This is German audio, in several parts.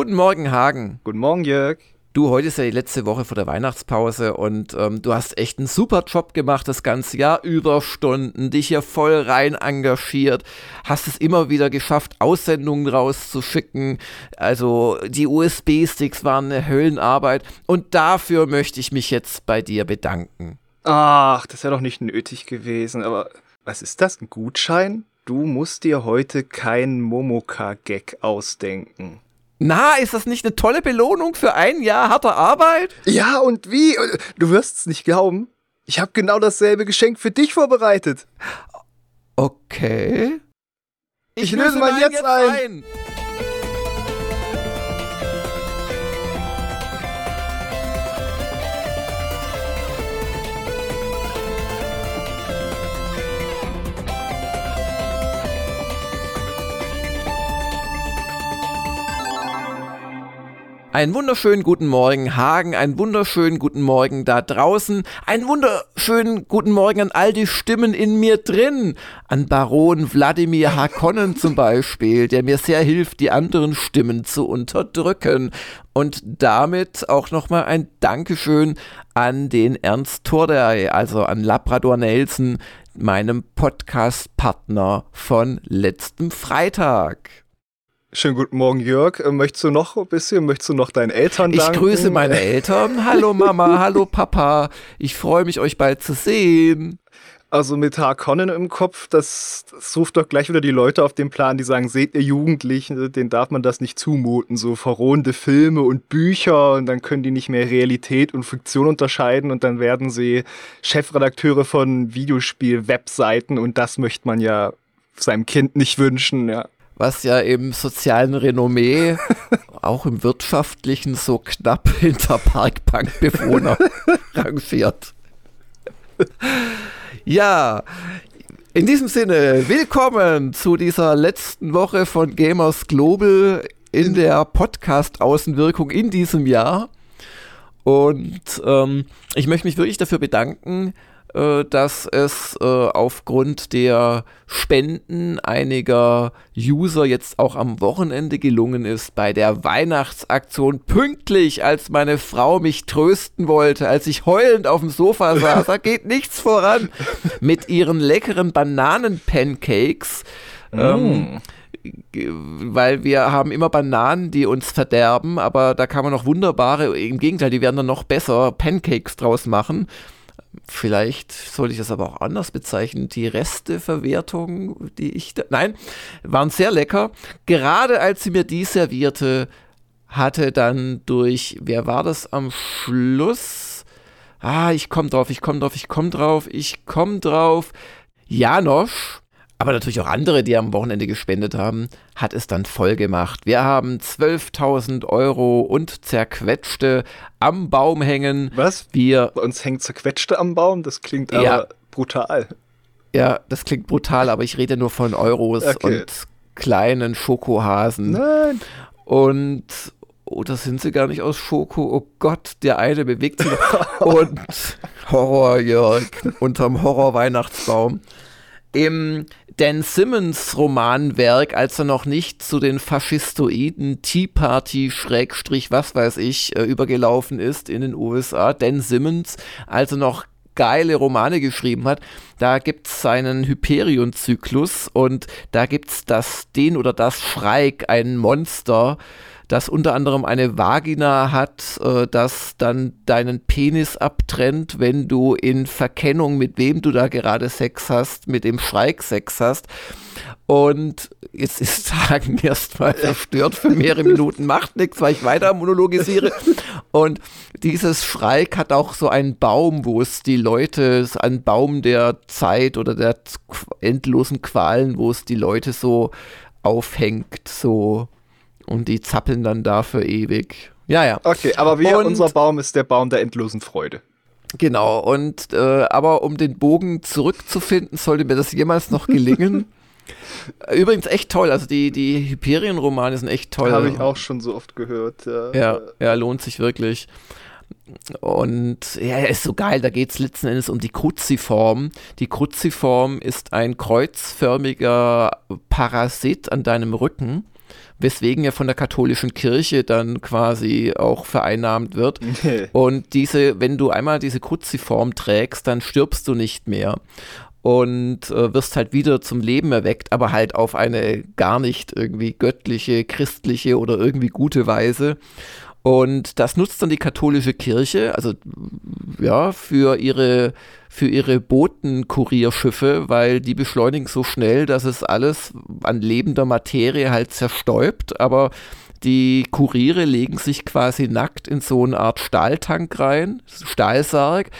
Guten Morgen, Hagen. Guten Morgen, Jörg. Du, heute ist ja die letzte Woche vor der Weihnachtspause und ähm, du hast echt einen super Job gemacht das ganze Jahr, Überstunden, dich hier voll rein engagiert, hast es immer wieder geschafft, Aussendungen rauszuschicken. Also die USB-Sticks waren eine Höllenarbeit und dafür möchte ich mich jetzt bei dir bedanken. Ach, das wäre doch nicht nötig gewesen, aber was ist das? Ein Gutschein? Du musst dir heute keinen Momoka-Gag ausdenken. Na, ist das nicht eine tolle Belohnung für ein Jahr harter Arbeit? Ja, und wie? Du wirst es nicht glauben. Ich habe genau dasselbe Geschenk für dich vorbereitet. Okay. Ich, ich löse mal jetzt, jetzt ein. ein. Einen wunderschönen guten Morgen, Hagen. Einen wunderschönen guten Morgen da draußen. Einen wunderschönen guten Morgen an all die Stimmen in mir drin. An Baron Wladimir Hakonnen zum Beispiel, der mir sehr hilft, die anderen Stimmen zu unterdrücken. Und damit auch nochmal ein Dankeschön an den Ernst Tordey, also an Labrador Nelson, meinem Podcast-Partner von letztem Freitag. Schönen guten Morgen, Jörg. Äh, möchtest du noch ein bisschen, möchtest du noch deinen Eltern danken? Ich grüße meine Eltern. Hallo Mama, hallo Papa. Ich freue mich, euch bald zu sehen. Also mit Harkonnen im Kopf, das, das ruft doch gleich wieder die Leute auf den Plan, die sagen, seht ihr Jugendlichen, denen darf man das nicht zumuten. So verrohende Filme und Bücher und dann können die nicht mehr Realität und Fiktion unterscheiden und dann werden sie Chefredakteure von Videospiel-Webseiten und das möchte man ja seinem Kind nicht wünschen, ja was ja im sozialen Renommee, auch im wirtschaftlichen, so knapp hinter Parkbankbewohner rangiert. Ja, in diesem Sinne, willkommen zu dieser letzten Woche von Gamers Global in der Podcast-Außenwirkung in diesem Jahr. Und ähm, ich möchte mich wirklich dafür bedanken, dass es äh, aufgrund der Spenden einiger User jetzt auch am Wochenende gelungen ist, bei der Weihnachtsaktion pünktlich, als meine Frau mich trösten wollte, als ich heulend auf dem Sofa saß, da geht nichts voran, mit ihren leckeren Bananen-Pancakes. Mm. Ähm, weil wir haben immer Bananen, die uns verderben, aber da kann man noch wunderbare, im Gegenteil, die werden dann noch besser Pancakes draus machen. Vielleicht sollte ich das aber auch anders bezeichnen. Die Resteverwertung, die ich da, nein, waren sehr lecker. Gerade als sie mir die servierte, hatte dann durch, wer war das am Schluss? Ah, ich komm drauf, ich komm drauf, ich komm drauf, ich komm drauf. Janosch aber natürlich auch andere, die am Wochenende gespendet haben, hat es dann voll gemacht. Wir haben 12.000 Euro und zerquetschte am Baum hängen. Was? Wir Bei uns hängt zerquetschte am Baum? Das klingt aber ja, brutal. Ja, das klingt brutal, aber ich rede nur von Euros okay. und kleinen Schokohasen. Nein. Und oh, das sind sie gar nicht aus Schoko. Oh Gott, der eine bewegt sich. und Horror, Jörg, unterm Horror-Weihnachtsbaum. Im Dan Simmons Romanwerk, als er noch nicht zu den faschistoiden Tea Party Schrägstrich was weiß ich äh, übergelaufen ist in den USA. Dan Simmons, als er noch geile Romane geschrieben hat, da gibt es seinen Hyperion-Zyklus und da gibt es das, den oder das Schreik, ein Monster, das unter anderem eine Vagina hat, äh, das dann deinen Penis abtrennt, wenn du in Verkennung, mit wem du da gerade Sex hast, mit dem Schreik Sex hast. Und jetzt ist Hagen erstmal verstört für mehrere Minuten, macht nichts, weil ich weiter monologisiere. Und dieses Schreik hat auch so einen Baum, wo es die Leute, ein Baum der Zeit oder der endlosen Qualen, wo es die Leute so aufhängt, so und die zappeln dann da für ewig. Ja, ja. Okay, aber wir, und, unser Baum ist der Baum der endlosen Freude. Genau, und äh, aber um den Bogen zurückzufinden, sollte mir das jemals noch gelingen. Übrigens echt toll, also die, die Hyperion-Romane sind echt toll. Habe ich auch schon so oft gehört. Ja, ja, ja lohnt sich wirklich. Und ja, er ist so geil, da geht es letzten Endes um die Kruziform. Die Kruziform ist ein kreuzförmiger Parasit an deinem Rücken weswegen er von der katholischen Kirche dann quasi auch vereinnahmt wird. und diese, wenn du einmal diese Kruziform trägst, dann stirbst du nicht mehr und äh, wirst halt wieder zum Leben erweckt, aber halt auf eine gar nicht irgendwie göttliche, christliche oder irgendwie gute Weise. Und das nutzt dann die katholische Kirche, also ja, für ihre, für ihre Botenkurierschiffe, weil die beschleunigen so schnell, dass es alles an lebender Materie halt zerstäubt, aber die Kuriere legen sich quasi nackt in so eine Art Stahltank rein, Stahlsarg,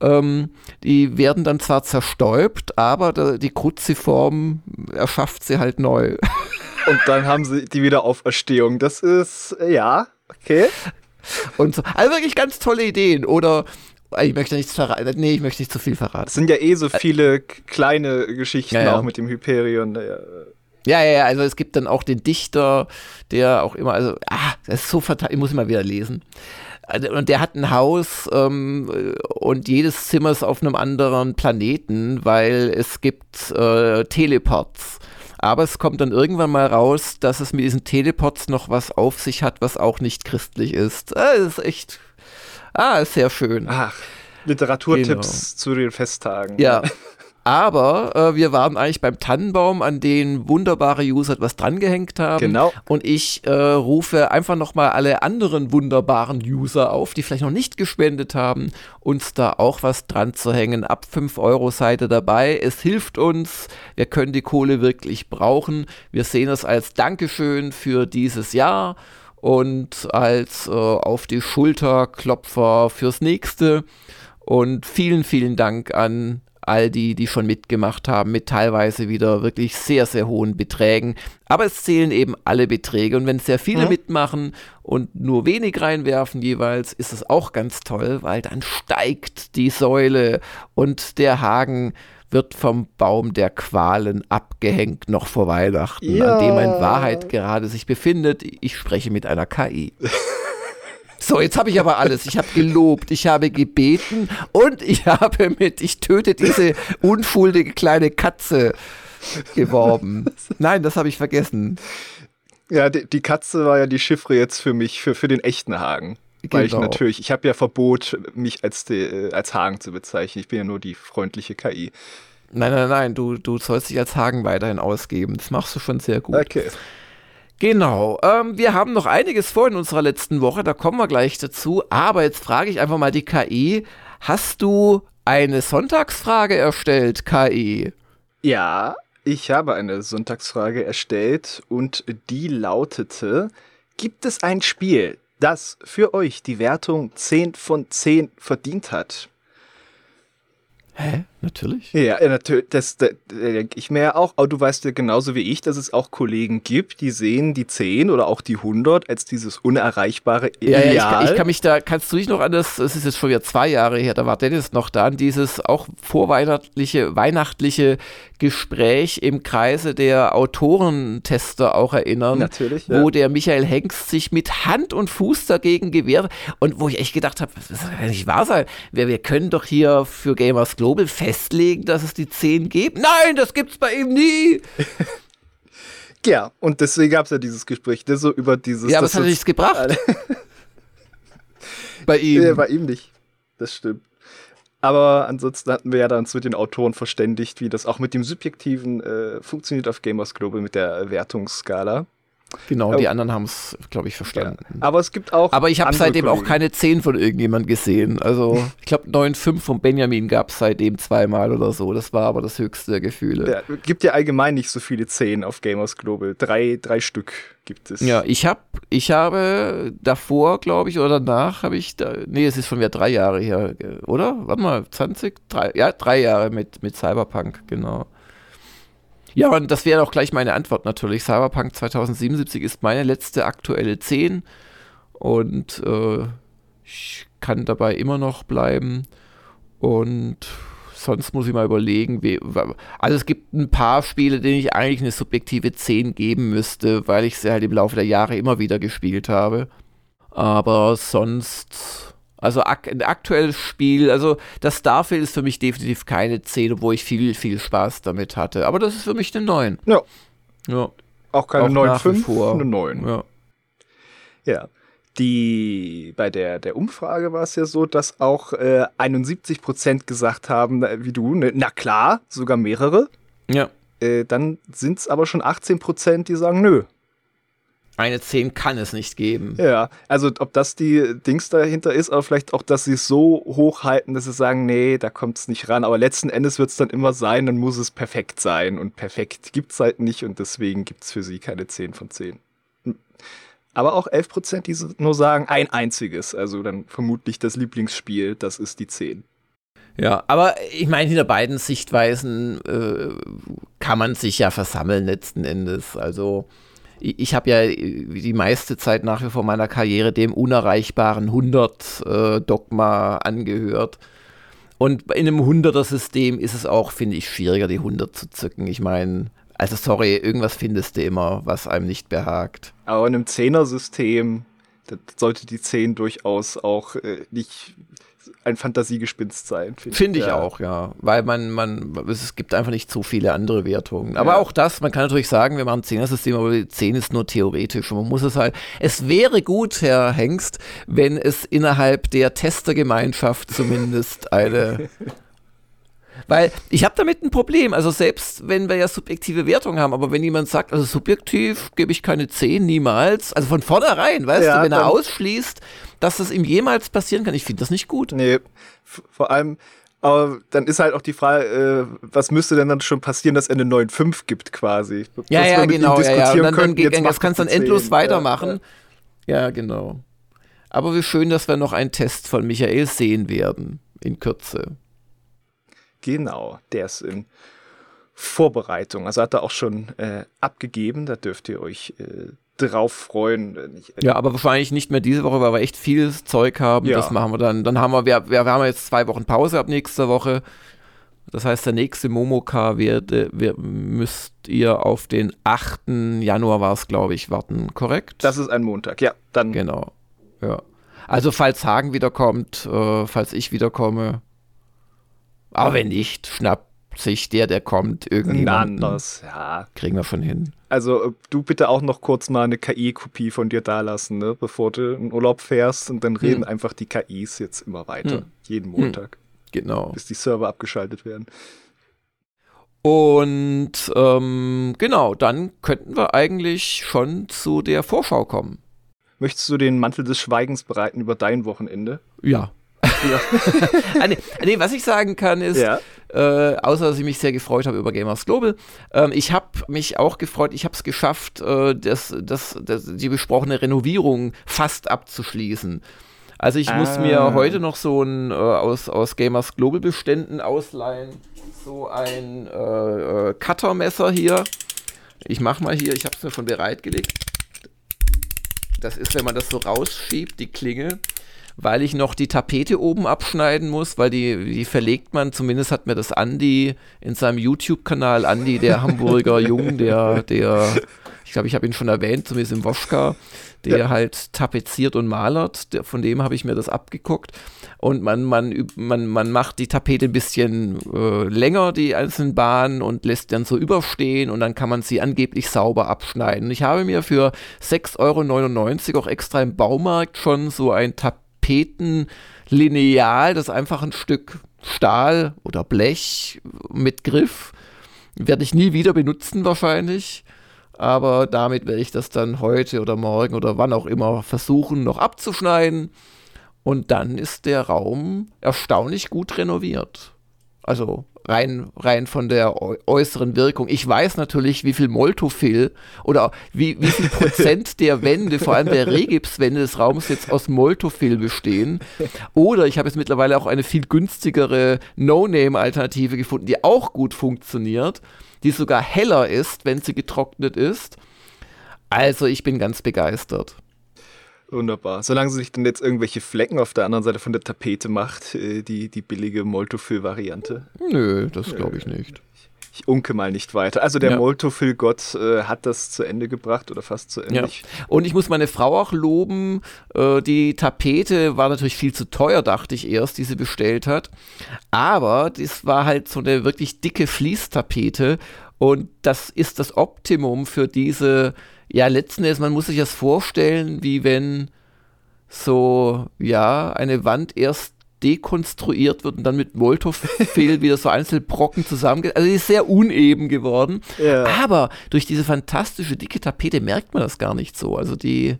ähm, die werden dann zwar zerstäubt, aber die Kruziform erschafft sie halt neu. Und dann haben sie die Wiederauferstehung. Das ist, äh, ja, okay. Und so. Also wirklich ganz tolle Ideen. Oder ich möchte nichts verraten. Nee, ich möchte nicht zu viel verraten. Es sind ja eh so viele kleine Geschichten ja, ja. auch mit dem Hyperion. Ja. Ja, ja, also es gibt dann auch den Dichter, der auch immer, also, ah, das ist so verteilt, ich muss immer wieder lesen. Also, und der hat ein Haus ähm, und jedes Zimmer ist auf einem anderen Planeten, weil es gibt äh, Teleports. Aber es kommt dann irgendwann mal raus, dass es mit diesen Teleports noch was auf sich hat, was auch nicht christlich ist. Ah, das ist echt, ah, ist sehr schön. Ach, Literaturtipps genau. zu den Festtagen. Ja. Aber äh, wir waren eigentlich beim Tannenbaum, an den wunderbare User etwas drangehängt haben. Genau. Und ich äh, rufe einfach nochmal alle anderen wunderbaren User auf, die vielleicht noch nicht gespendet haben, uns da auch was dran zu hängen. Ab 5 Euro seid ihr dabei. Es hilft uns. Wir können die Kohle wirklich brauchen. Wir sehen es als Dankeschön für dieses Jahr und als äh, auf die Schulterklopfer fürs nächste. Und vielen, vielen Dank an all die, die schon mitgemacht haben, mit teilweise wieder wirklich sehr, sehr hohen Beträgen. Aber es zählen eben alle Beträge. Und wenn sehr viele mhm. mitmachen und nur wenig reinwerfen jeweils, ist es auch ganz toll, weil dann steigt die Säule und der Hagen wird vom Baum der Qualen abgehängt noch vor Weihnachten, ja. an dem in Wahrheit gerade sich befindet. Ich spreche mit einer KI. So, jetzt habe ich aber alles. Ich habe gelobt, ich habe gebeten und ich habe mit Ich töte diese unschuldige kleine Katze geworben. Nein, das habe ich vergessen. Ja, die, die, Katze war ja die Chiffre jetzt für mich, für, für den echten Hagen. Genau. Weil ich genau. natürlich, ich habe ja Verbot, mich als, de, als Hagen zu bezeichnen. Ich bin ja nur die freundliche KI. Nein, nein, nein, du, du sollst dich als Hagen weiterhin ausgeben. Das machst du schon sehr gut. Okay. Genau. Ähm, wir haben noch einiges vor in unserer letzten Woche, da kommen wir gleich dazu. Aber jetzt frage ich einfach mal die KI: Hast du eine Sonntagsfrage erstellt, KI? Ja, ich habe eine Sonntagsfrage erstellt und die lautete: Gibt es ein Spiel, das für euch die Wertung 10 von 10 verdient hat? Hä? Natürlich? Ja, natürlich. Das, das, das denke ich mir ja auch. Aber du weißt ja genauso wie ich, dass es auch Kollegen gibt, die sehen die 10 oder auch die 100 als dieses unerreichbare Ideal. Ja, ja ich, ich, kann mich da, kannst du dich noch an das, es ist jetzt schon wieder zwei Jahre her, da war Dennis noch da, an dieses auch vorweihnachtliche, weihnachtliche Gespräch im Kreise der Autorentester auch erinnern. Natürlich. Wo ja. der Michael Hengst sich mit Hand und Fuß dagegen gewehrt und wo ich echt gedacht habe, das kann nicht wahr sein. Wir, wir können doch hier für Gamers Global festlegen, dass es die 10 gibt. Nein, das gibt's bei ihm nie. ja, und deswegen gab es ja dieses Gespräch, ne, so über dieses. Ja, aber es hat nichts gebracht. bei ihm. Ja, bei ihm nicht. Das stimmt. Aber ansonsten hatten wir ja dann zu den Autoren verständigt, wie das auch mit dem Subjektiven äh, funktioniert auf Gamers Global mit der Wertungsskala. Genau, die anderen haben es, glaube ich, verstanden. Ja. Aber es gibt auch. Aber ich habe seitdem Kollegen. auch keine 10 von irgendjemand gesehen. Also, ich glaube, 9,5 von Benjamin gab es seitdem zweimal oder so. Das war aber das höchste der Gefühle. Ja, gibt ja allgemein nicht so viele 10 auf Gamers Global. Drei, drei Stück gibt es. Ja, ich habe ich habe davor, glaube ich, oder danach habe ich, da, nee, es ist schon wieder drei Jahre her, oder? Warte mal, 20? Drei, ja, drei Jahre mit, mit Cyberpunk, genau. Ja, und das wäre auch gleich meine Antwort natürlich. Cyberpunk 2077 ist meine letzte aktuelle 10 und äh, ich kann dabei immer noch bleiben. Und sonst muss ich mal überlegen, wie, also es gibt ein paar Spiele, denen ich eigentlich eine subjektive 10 geben müsste, weil ich sie halt im Laufe der Jahre immer wieder gespielt habe. Aber sonst also ak ein aktuelles Spiel, also das Starfield ist für mich definitiv keine 10, wo ich viel, viel Spaß damit hatte. Aber das ist für mich eine 9. Ja. Ja. Auch keine 9,5, eine 9. Ja. ja. Die, bei der, der Umfrage war es ja so, dass auch äh, 71 Prozent gesagt haben, wie du, ne, na klar, sogar mehrere. Ja. Äh, dann sind es aber schon 18 Prozent, die sagen, nö, eine 10 kann es nicht geben. Ja, also ob das die Dings dahinter ist, aber vielleicht auch, dass sie es so hochhalten, dass sie sagen, nee, da kommt es nicht ran. Aber letzten Endes wird es dann immer sein, dann muss es perfekt sein. Und perfekt gibt es halt nicht und deswegen gibt es für sie keine 10 von 10. Aber auch 11 Prozent, die nur sagen, ein einziges. Also dann vermutlich das Lieblingsspiel, das ist die 10. Ja, aber ich meine, hinter beiden Sichtweisen äh, kann man sich ja versammeln letzten Endes. Also ich habe ja die meiste Zeit nach wie vor meiner Karriere dem unerreichbaren 100-Dogma äh, angehört. Und in einem 100er-System ist es auch, finde ich, schwieriger, die 100 zu zücken. Ich meine, also sorry, irgendwas findest du immer, was einem nicht behagt. Aber in einem 10er-System sollte die 10 durchaus auch äh, nicht ein Fantasiegespinst sein. Finde find ich ja. auch, ja. Weil man, man, es gibt einfach nicht so viele andere Wertungen. Aber ja. auch das, man kann natürlich sagen, wir machen ein Zehner-System, aber die 10 ist nur theoretisch. Und man muss es halt, es wäre gut, Herr Hengst, wenn es innerhalb der Testergemeinschaft zumindest eine Weil ich habe damit ein Problem. Also selbst wenn wir ja subjektive Wertungen haben, aber wenn jemand sagt, also subjektiv gebe ich keine 10, niemals, also von vornherein, weißt ja, du, wenn er ausschließt, dass das ihm jemals passieren kann, ich finde das nicht gut. Nee, vor allem, aber dann ist halt auch die Frage, äh, was müsste denn dann schon passieren, dass er eine 9,5 gibt quasi? Ja, ja, genau, ja, ja. Und dann, dann, dann das kannst du dann endlos weitermachen. Ja, ja, genau. Aber wie schön, dass wir noch einen Test von Michael sehen werden in Kürze. Genau, der ist in Vorbereitung. Also hat er auch schon äh, abgegeben. Da dürft ihr euch äh, drauf freuen. Ja, aber wahrscheinlich nicht mehr diese Woche, weil wir echt viel Zeug haben. Ja. Das machen wir dann. Dann haben wir, wir, wir haben jetzt zwei Wochen Pause ab nächster Woche. Das heißt, der nächste Momoka wird, wird, müsst ihr auf den 8. Januar war es, glaube ich, warten, korrekt? Das ist ein Montag, ja. Dann. Genau. Ja. Also falls Hagen wiederkommt, äh, falls ich wiederkomme, aber wenn nicht, schnappt sich der, der kommt, irgendwie. anders, ja. Kriegen wir schon hin. Also du bitte auch noch kurz mal eine KI-Kopie von dir dalassen, ne? bevor du in Urlaub fährst und dann reden hm. einfach die KIs jetzt immer weiter. Hm. Jeden Montag. Hm. Genau. Bis die Server abgeschaltet werden. Und ähm, genau, dann könnten wir eigentlich schon zu der Vorschau kommen. Möchtest du den Mantel des Schweigens bereiten über dein Wochenende? Ja. Ah, nee, nee, was ich sagen kann ist, ja. äh, außer dass ich mich sehr gefreut habe über Gamers Global, ähm, ich habe mich auch gefreut, ich habe es geschafft, äh, das, das, das, die besprochene Renovierung fast abzuschließen. Also ich ah. muss mir ah. heute noch so ein äh, aus, aus Gamers Global Beständen ausleihen, so ein äh, äh, Cuttermesser hier. Ich mache mal hier, ich habe es mir schon bereitgelegt. Das ist, wenn man das so rausschiebt, die Klinge weil ich noch die Tapete oben abschneiden muss, weil die, die verlegt man, zumindest hat mir das Andi in seinem YouTube-Kanal, Andi, der Hamburger Jung, der, der, ich glaube, ich habe ihn schon erwähnt, zumindest im Woschka, der ja. halt tapeziert und malert, der, von dem habe ich mir das abgeguckt. Und man, man, man, man macht die Tapete ein bisschen äh, länger, die einzelnen Bahnen, und lässt dann so überstehen und dann kann man sie angeblich sauber abschneiden. Und ich habe mir für 6,99 Euro auch extra im Baumarkt schon so ein Tapete Tapetenlineal, das ist einfach ein Stück Stahl oder Blech mit Griff. Werde ich nie wieder benutzen wahrscheinlich. Aber damit werde ich das dann heute oder morgen oder wann auch immer versuchen, noch abzuschneiden. Und dann ist der Raum erstaunlich gut renoviert. Also rein, rein von der äußeren Wirkung. Ich weiß natürlich, wie viel Moltofil oder wie, wie viel Prozent der Wände, vor allem der Regipswände des Raums jetzt aus Moltofil bestehen. Oder ich habe jetzt mittlerweile auch eine viel günstigere No-Name-Alternative gefunden, die auch gut funktioniert, die sogar heller ist, wenn sie getrocknet ist. Also ich bin ganz begeistert. Wunderbar. Solange sie sich dann jetzt irgendwelche Flecken auf der anderen Seite von der Tapete macht, äh, die, die billige Moltofill-Variante. Nö, das glaube ich nicht. Ich unke mal nicht weiter. Also der ja. Moltofill-Gott äh, hat das zu Ende gebracht oder fast zu Ende. Ja. Und ich muss meine Frau auch loben. Äh, die Tapete war natürlich viel zu teuer, dachte ich erst, die sie bestellt hat. Aber das war halt so eine wirklich dicke Fließtapete Und das ist das Optimum für diese, ja, letzten Endes, man muss sich das vorstellen, wie wenn so, ja, eine Wand erst dekonstruiert wird und dann mit Molotov-Fehl wieder so Einzelbrocken zusammengeht. Also die ist sehr uneben geworden. Ja. Aber durch diese fantastische dicke Tapete merkt man das gar nicht so. Also die,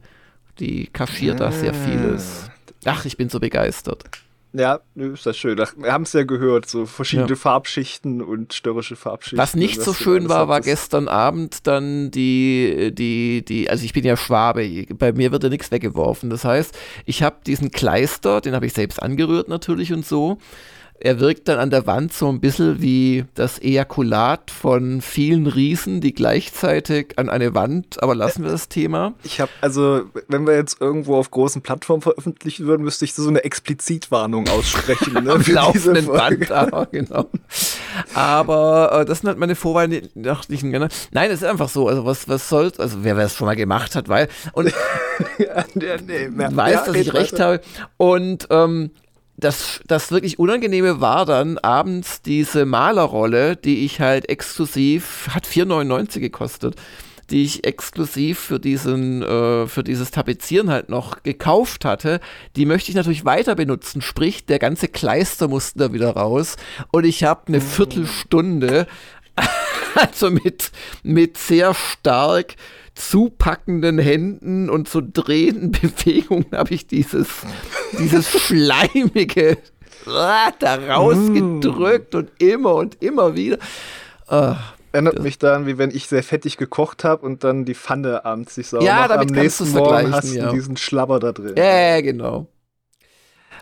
die kaschiert da sehr vieles. Ach, ich bin so begeistert. Ja, ist das schön. Wir haben es ja gehört, so verschiedene ja. Farbschichten und störrische Farbschichten. Was nicht so schön war, war gestern Abend dann die, die, die, also ich bin ja Schwabe, bei mir wird ja nichts weggeworfen. Das heißt, ich habe diesen Kleister, den habe ich selbst angerührt natürlich und so er wirkt dann an der Wand so ein bisschen wie das Ejakulat von vielen Riesen, die gleichzeitig an eine Wand, aber lassen wir das Thema. Ich habe, also, wenn wir jetzt irgendwo auf großen Plattformen veröffentlichen würden, müsste ich so eine Explizitwarnung aussprechen. Ne, Am laufenden Band, aber, genau. Aber äh, das sind halt meine vorweihnachtlichen. Nein, es ist einfach so, also was, was soll's, also wer es schon mal gemacht hat, weil, und ja, nee, mehr, weiß, dass ich recht habe. Und ähm, das, das wirklich Unangenehme war dann abends diese Malerrolle, die ich halt exklusiv, hat 4,99 gekostet, die ich exklusiv für diesen, äh, für dieses Tapezieren halt noch gekauft hatte. Die möchte ich natürlich weiter benutzen, sprich, der ganze Kleister musste da wieder raus und ich habe eine mhm. Viertelstunde, also mit, mit sehr stark zupackenden Händen und so drehenden Bewegungen habe ich dieses, dieses schleimige da rausgedrückt und immer und immer wieder. Uh, Erinnert mich daran, wie wenn ich sehr fettig gekocht habe und dann die Pfanne abends sich sauber ja, damit am nächsten Morgen hast du ja. diesen Schlabber da drin. Ja, genau.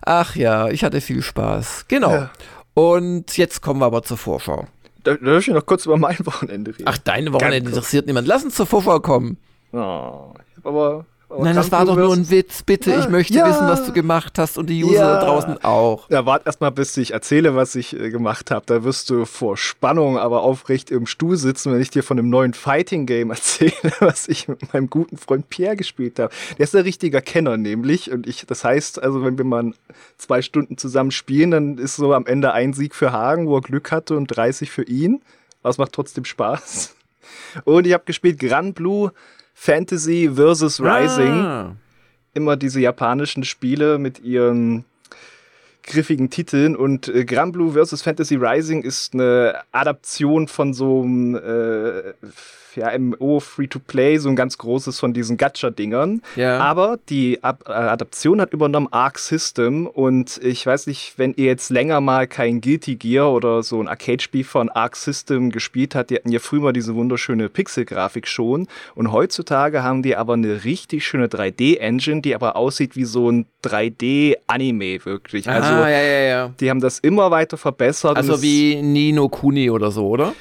Ach ja, ich hatte viel Spaß. Genau. Ja. Und jetzt kommen wir aber zur Vorschau. Da, darf ich noch kurz über mein Wochenende reden? Ach, dein Wochenende interessiert niemand. Lass uns zur Vorschau kommen. Oh, ich hab aber Nein, das war doch nur ein Witz. Bitte, ja, ich möchte ja. wissen, was du gemacht hast und die User ja. da draußen auch. Ja, warte erstmal, bis ich erzähle, was ich äh, gemacht habe. Da wirst du vor Spannung aber aufrecht im Stuhl sitzen, wenn ich dir von einem neuen Fighting Game erzähle, was ich mit meinem guten Freund Pierre gespielt habe. Der ist ein richtiger Kenner nämlich und ich, das heißt, also wenn wir mal zwei Stunden zusammen spielen, dann ist so am Ende ein Sieg für Hagen, wo er Glück hatte und 30 für ihn. Aber es macht trotzdem Spaß. Und ich habe gespielt Gran Blue Fantasy versus Rising. Ah. Immer diese japanischen Spiele mit ihren griffigen Titeln und äh, Granblue vs. Fantasy Rising ist eine Adaption von so einem äh, ja, MMO Free-to-Play, so ein ganz großes von diesen Gacha-Dingern. Ja. Aber die Ab äh, Adaption hat übernommen Arc System und ich weiß nicht, wenn ihr jetzt länger mal kein Guilty Gear oder so ein Arcade-Spiel von Arc System gespielt habt, die hatten ja früher mal diese wunderschöne Pixel-Grafik schon und heutzutage haben die aber eine richtig schöne 3D-Engine, die aber aussieht wie so ein 3D-Anime wirklich. Also ah, ja, ja, ja. die haben das immer weiter verbessert. Also wie Nino Kuni oder so, oder?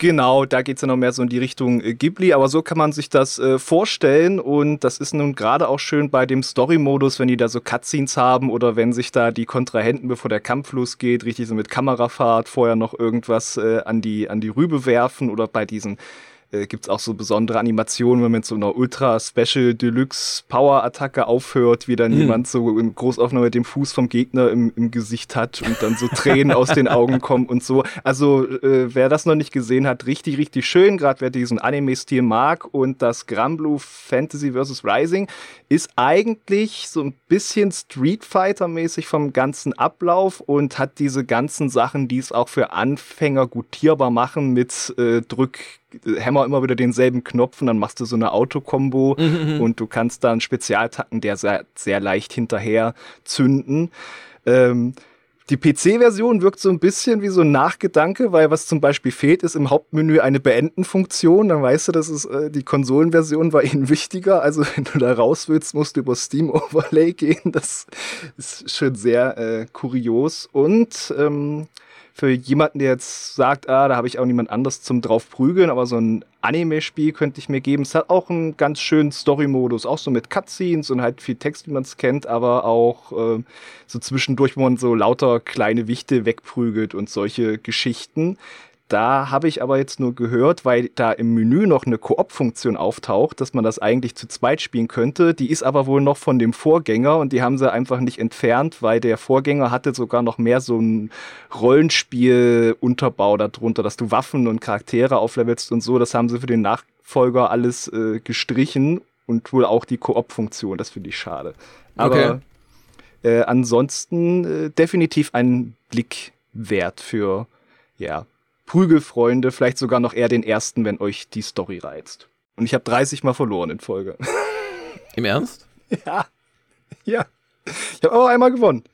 Genau, da geht es ja noch mehr so in die Richtung äh, Ghibli, aber so kann man sich das äh, vorstellen. Und das ist nun gerade auch schön bei dem Story-Modus, wenn die da so Cutscenes haben oder wenn sich da die Kontrahenten, bevor der Kampf losgeht, richtig so mit Kamerafahrt vorher noch irgendwas äh, an, die, an die Rübe werfen oder bei diesen äh, gibt es auch so besondere Animationen, wenn man mit so einer Ultra Special Deluxe Power Attacke aufhört, wie dann mhm. jemand so in Großaufnahme den Fuß vom Gegner im, im Gesicht hat und dann so Tränen aus den Augen kommen und so. Also äh, wer das noch nicht gesehen hat, richtig, richtig schön, gerade wer diesen Anime-Stil mag und das Granblue Fantasy vs. Rising ist eigentlich so ein bisschen Street Fighter-mäßig vom ganzen Ablauf und hat diese ganzen Sachen, die es auch für Anfänger gutierbar machen mit äh, Drück Hammer immer wieder denselben Knopf und dann machst du so eine Autokombo mhm, mhm. und du kannst dann Spezialtacken, der sehr, sehr leicht hinterher zünden. Ähm, die PC-Version wirkt so ein bisschen wie so ein Nachgedanke, weil was zum Beispiel fehlt, ist im Hauptmenü eine Beenden-Funktion. Dann weißt du, dass es äh, die Konsolenversion war ihnen wichtiger. Also wenn du da raus willst, musst du über Steam Overlay gehen. Das ist schon sehr äh, kurios. Und ähm, für jemanden, der jetzt sagt, ah, da habe ich auch niemand anders zum drauf prügeln, aber so ein Anime-Spiel könnte ich mir geben. Es hat auch einen ganz schönen Story-Modus, auch so mit Cutscenes und halt viel Text, wie man es kennt, aber auch äh, so zwischendurch, wo man so lauter kleine Wichte wegprügelt und solche Geschichten. Da habe ich aber jetzt nur gehört, weil da im Menü noch eine Koop-Funktion auftaucht, dass man das eigentlich zu zweit spielen könnte. Die ist aber wohl noch von dem Vorgänger und die haben sie einfach nicht entfernt, weil der Vorgänger hatte sogar noch mehr so ein Rollenspiel-Unterbau darunter, dass du Waffen und Charaktere auflevelst und so. Das haben sie für den Nachfolger alles äh, gestrichen und wohl auch die Koop-Funktion. Das finde ich schade. Aber okay. äh, ansonsten äh, definitiv ein Blick wert für ja, Prügelfreunde, vielleicht sogar noch eher den ersten, wenn euch die Story reizt. Und ich habe 30 Mal verloren in Folge. Im Ernst? Ja. Ja. Ich habe aber einmal gewonnen.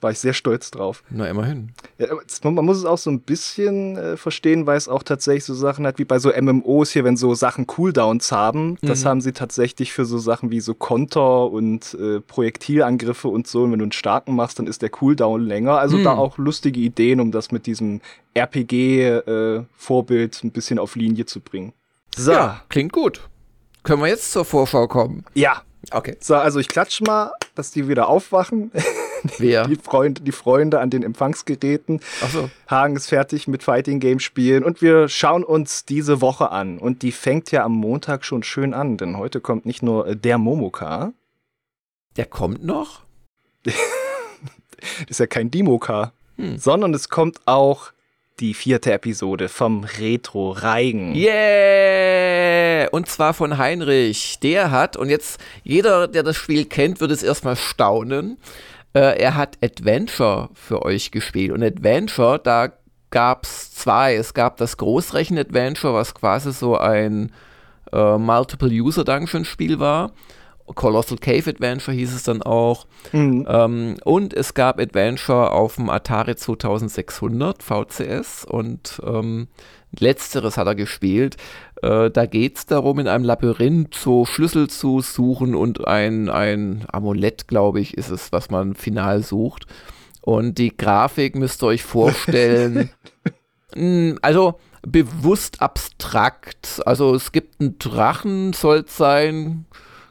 War ich sehr stolz drauf. Na, immerhin. Ja, man muss es auch so ein bisschen äh, verstehen, weil es auch tatsächlich so Sachen hat wie bei so MMOs hier, wenn so Sachen Cooldowns haben. Mhm. Das haben sie tatsächlich für so Sachen wie so Konter und äh, Projektilangriffe und so. Und wenn du einen starken machst, dann ist der Cooldown länger. Also mhm. da auch lustige Ideen, um das mit diesem RPG-Vorbild äh, ein bisschen auf Linie zu bringen. So. Ja, klingt gut. Können wir jetzt zur Vorschau kommen? Ja. Okay. So, also ich klatsche mal, dass die wieder aufwachen. Wer? Die Freunde, die Freunde an den Empfangsgeräten. Ach so. Hagen ist fertig mit Fighting Game Spielen und wir schauen uns diese Woche an. Und die fängt ja am Montag schon schön an, denn heute kommt nicht nur äh, der Momoka. Der kommt noch? das ist ja kein Dimoka. Hm. Sondern es kommt auch die vierte Episode vom Retro Reigen. Yeah! Und zwar von Heinrich. Der hat, und jetzt jeder, der das Spiel kennt, wird es erstmal staunen. Äh, er hat Adventure für euch gespielt. Und Adventure, da gab es zwei. Es gab das Großrechen-Adventure, was quasi so ein äh, Multiple-User-Dungeon-Spiel war. Colossal Cave Adventure hieß es dann auch. Mhm. Ähm, und es gab Adventure auf dem Atari 2600 VCS und ähm, letzteres hat er gespielt. Äh, da geht es darum, in einem Labyrinth so Schlüssel zu suchen und ein, ein Amulett, glaube ich, ist es, was man final sucht. Und die Grafik müsst ihr euch vorstellen. Hm, also bewusst abstrakt. Also es gibt einen Drachen, soll es sein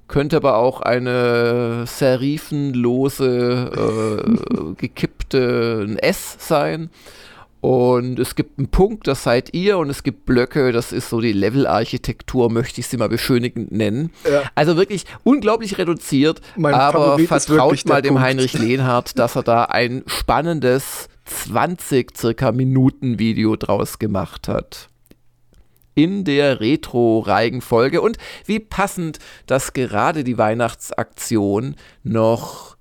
könnte aber auch eine serifenlose, äh, gekippte ein S sein. Und es gibt einen Punkt, das seid ihr, und es gibt Blöcke, das ist so die Level-Architektur, möchte ich sie mal beschönigend nennen. Ja. Also wirklich unglaublich reduziert, mein aber Favorit vertraut mal dem Punkt. Heinrich Lehnhardt, dass er da ein spannendes 20 circa Minuten Video draus gemacht hat in der Retro-Reigen-Folge und wie passend, dass gerade die Weihnachtsaktion noch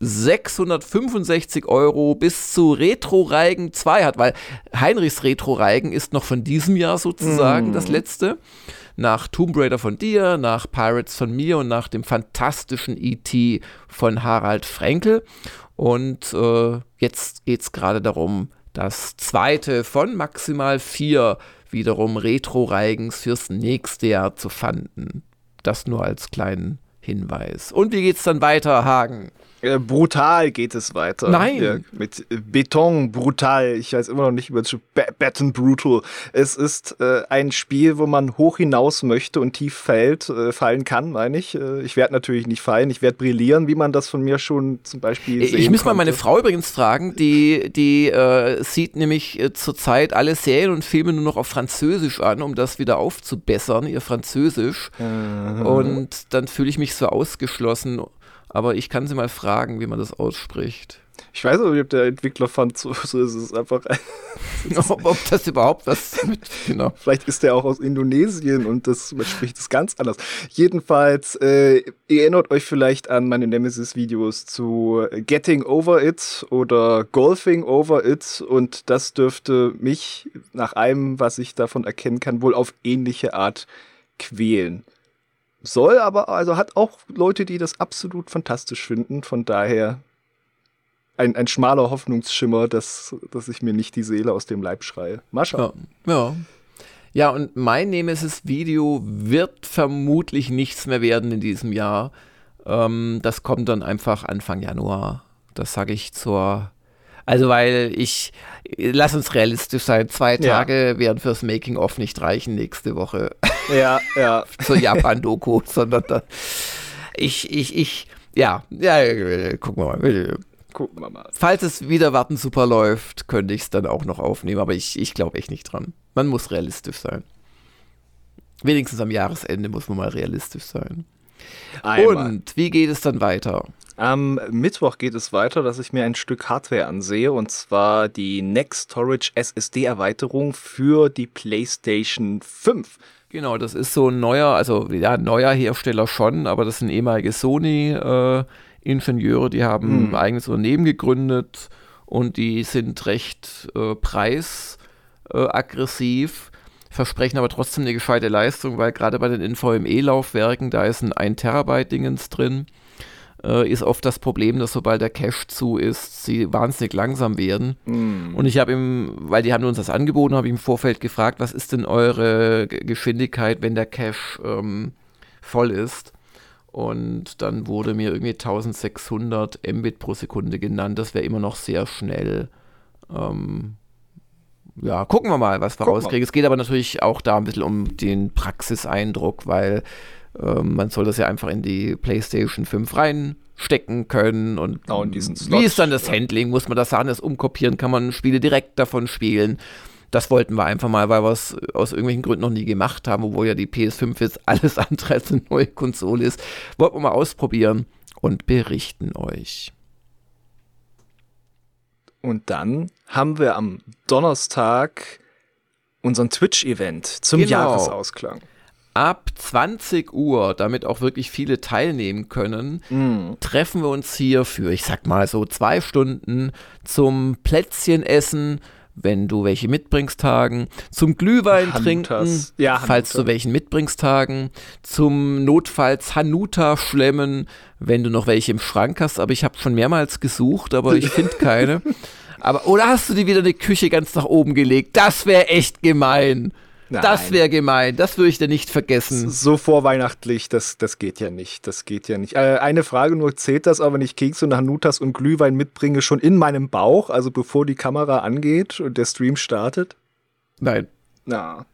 665 Euro bis zu Retro Reigen 2 hat, weil Heinrichs Retro Reigen ist noch von diesem Jahr sozusagen mm. das letzte. Nach Tomb Raider von dir, nach Pirates von mir und nach dem fantastischen E.T. von Harald Frenkel. Und äh, jetzt geht es gerade darum, das zweite von maximal vier wiederum Retro-Reigens fürs nächste Jahr zu fanden. Das nur als kleinen Hinweis. Und wie geht's dann weiter, Hagen? Äh, brutal geht es weiter. Nein. Ja, mit Beton brutal. Ich weiß immer noch nicht über das Baton Brutal. Es ist äh, ein Spiel, wo man hoch hinaus möchte und tief fällt, äh, fallen kann, meine ich. Äh, ich werde natürlich nicht fallen, ich werde brillieren, wie man das von mir schon zum Beispiel ich sehen Ich muss mal meine Frau übrigens fragen, die, die äh, sieht nämlich äh, zurzeit alle Serien und Filme nur noch auf Französisch an, um das wieder aufzubessern, ihr Französisch. Mhm. Und dann fühle ich mich so ausgeschlossen aber ich kann sie mal fragen, wie man das ausspricht. Ich weiß nicht, ob der Entwickler fand, so, so ist es einfach. ob, ob, das überhaupt was mit, genau. Vielleicht ist der auch aus Indonesien und das man spricht es ganz anders. Jedenfalls, äh, ihr erinnert euch vielleicht an meine Nemesis-Videos zu Getting Over It oder Golfing Over It und das dürfte mich nach allem, was ich davon erkennen kann, wohl auf ähnliche Art quälen soll, aber also hat auch Leute, die das absolut fantastisch finden. Von daher ein, ein schmaler Hoffnungsschimmer, dass, dass ich mir nicht die Seele aus dem Leib schreie. Mascha. Ja, ja. Ja, und mein Nemesis-Video wird vermutlich nichts mehr werden in diesem Jahr. Ähm, das kommt dann einfach Anfang Januar. Das sage ich zur also, weil ich, lass uns realistisch sein, zwei Tage ja. werden fürs Making-of nicht reichen nächste Woche. Ja, ja. Zur Japan-Doku, sondern da, ich, ich, ich, ja, ja, gucken wir mal. gucken wir mal. Falls es wieder warten super läuft, könnte ich es dann auch noch aufnehmen, aber ich, ich glaube echt nicht dran. Man muss realistisch sein. Wenigstens am Jahresende muss man mal realistisch sein. Einmal. Und wie geht es dann weiter? Am Mittwoch geht es weiter, dass ich mir ein Stück Hardware ansehe und zwar die Next Storage SSD Erweiterung für die PlayStation 5. Genau, das ist so ein neuer, also ja, neuer Hersteller schon, aber das sind ehemalige Sony-Ingenieure, äh, die haben hm. ein eigenes Unternehmen gegründet und die sind recht äh, preisaggressiv. Versprechen aber trotzdem eine gescheite Leistung, weil gerade bei den NVMe-Laufwerken, da ist ein 1 Terabyte Dingens drin, äh, ist oft das Problem, dass sobald der Cache zu ist, sie wahnsinnig langsam werden. Mm. Und ich habe ihm, weil die haben uns das angeboten, habe ich im Vorfeld gefragt, was ist denn eure G Geschwindigkeit, wenn der Cache ähm, voll ist? Und dann wurde mir irgendwie 1600 Mbit pro Sekunde genannt. Das wäre immer noch sehr schnell. Ähm, ja, gucken wir mal, was wir Guck rauskriegen. Mal. Es geht aber natürlich auch da ein bisschen um den Praxiseindruck, weil äh, man soll das ja einfach in die PlayStation 5 reinstecken können und, oh, und wie ist dann das ja. Handling? Muss man das sagen, das umkopieren? Kann man Spiele direkt davon spielen? Das wollten wir einfach mal, weil wir es aus irgendwelchen Gründen noch nie gemacht haben, obwohl ja die PS5 jetzt alles andere als eine neue Konsole ist. Wollten wir mal ausprobieren und berichten euch. Und dann haben wir am Donnerstag unseren Twitch-Event zum genau. Jahresausklang. Ab 20 Uhr, damit auch wirklich viele teilnehmen können, mm. treffen wir uns hier für, ich sag mal so, zwei Stunden zum Plätzchenessen, wenn du welche mitbringst, Tagen, zum Glühwein Hanutas. trinken, ja, falls du welchen mitbringst, Tagen, zum notfalls Hanuta schlemmen, wenn du noch welche im Schrank hast, aber ich habe schon mehrmals gesucht, aber ich finde keine. Aber, oder hast du dir wieder eine Küche ganz nach oben gelegt? Das wäre echt gemein. Nein. Das wäre gemein, das würde ich dir nicht vergessen. So vorweihnachtlich, das, das geht ja nicht. Das geht ja nicht. Äh, eine Frage nur: Zählt das aber, wenn ich Kekse und Hanutas und Glühwein mitbringe, schon in meinem Bauch, also bevor die Kamera angeht und der Stream startet? Nein. Na.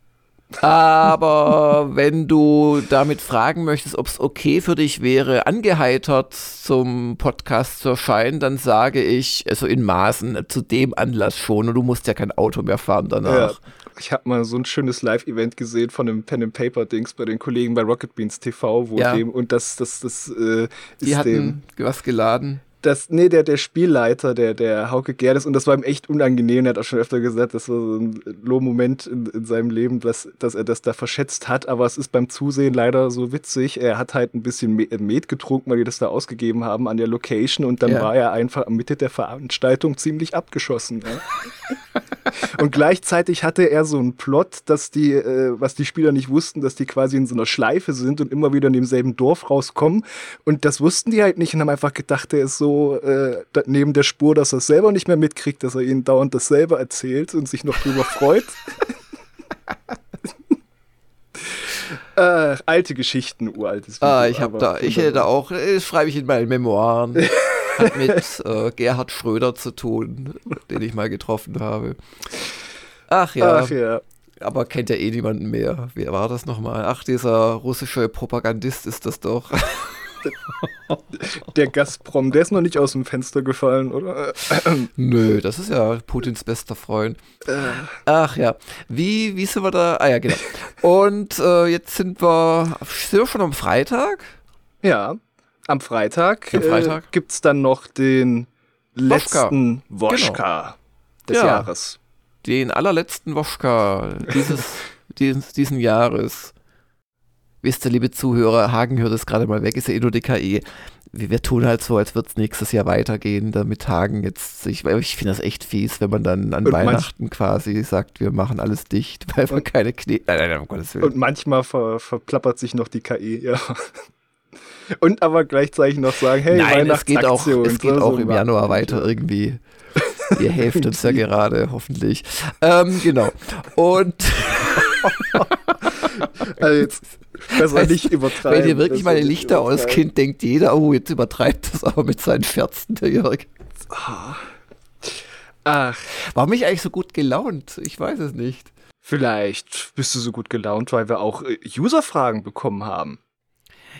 Aber wenn du damit fragen möchtest, ob es okay für dich wäre, angeheitert zum Podcast zu erscheinen, dann sage ich, also in Maßen, zu dem Anlass schon. Und du musst ja kein Auto mehr fahren danach. Ja. Ich habe mal so ein schönes Live-Event gesehen von einem Pen and Paper Dings bei den Kollegen bei Rocket Beans TV, wo ja. dem und das das das äh, ist hatten dem, was geladen das, nee, der, der Spielleiter, der, der Hauke Gerdes, und das war ihm echt unangenehm, er hat auch schon öfter gesagt, das war so ein Low-Moment in, in seinem Leben, dass, dass er das da verschätzt hat, aber es ist beim Zusehen leider so witzig. Er hat halt ein bisschen Met getrunken, weil die das da ausgegeben haben an der Location und dann ja. war er einfach am Mitte der Veranstaltung ziemlich abgeschossen. Ja. und gleichzeitig hatte er so einen Plot, dass die, äh, was die Spieler nicht wussten, dass die quasi in so einer Schleife sind und immer wieder in demselben Dorf rauskommen und das wussten die halt nicht und haben einfach gedacht, der ist so äh, neben der Spur, dass er es selber nicht mehr mitkriegt, dass er ihnen dauernd dasselbe erzählt und sich noch drüber freut. äh, alte Geschichten, uraltes Video, Ah, ich habe da, ich hätte da auch, das äh, schreibe ich in meinen Memoiren. Hat mit äh, Gerhard Schröder zu tun, den ich mal getroffen habe. Ach ja. Ach ja. Aber kennt ja eh niemanden mehr. Wer war das nochmal? Ach, dieser russische Propagandist ist das doch. der Gazprom, der ist noch nicht aus dem Fenster gefallen, oder? Nö, das ist ja Putins bester Freund. Äh. Ach ja, wie, wie sind wir da? Ah ja, genau. Und äh, jetzt sind wir, sind wir schon am Freitag? Ja, am Freitag, am Freitag. Äh, gibt es dann noch den letzten Woschka genau. des ja, Jahres. Den allerletzten Woschka dieses, dieses, diesen Jahres wisst ihr, liebe Zuhörer, Hagen hört es gerade mal weg, ist ja eh nur DKE. Wir, tun halt so, als würde es nächstes Jahr weitergehen, damit Hagen jetzt, ich, ich finde das echt fies, wenn man dann an und Weihnachten quasi sagt, wir machen alles dicht, weil wir keine Knie. Nein, nein, nein, um Gottes Willen. Und manchmal ver, verplappert sich noch die KI, ja. Und aber gleichzeitig noch sagen, hey, Nein, es geht auch, es geht auch im Januar weiter irgendwie. Ihr helft uns ja gerade, hoffentlich. Ähm, genau. Und also jetzt besser weißt, nicht übertreiben. Wenn ihr wirklich meine Lichter auskennt, denkt jeder, oh, jetzt übertreibt das aber mit seinen Ferzen, der Jörg. Ach. Warum ich eigentlich so gut gelaunt? Ich weiß es nicht. Vielleicht bist du so gut gelaunt, weil wir auch äh, User-Fragen bekommen haben.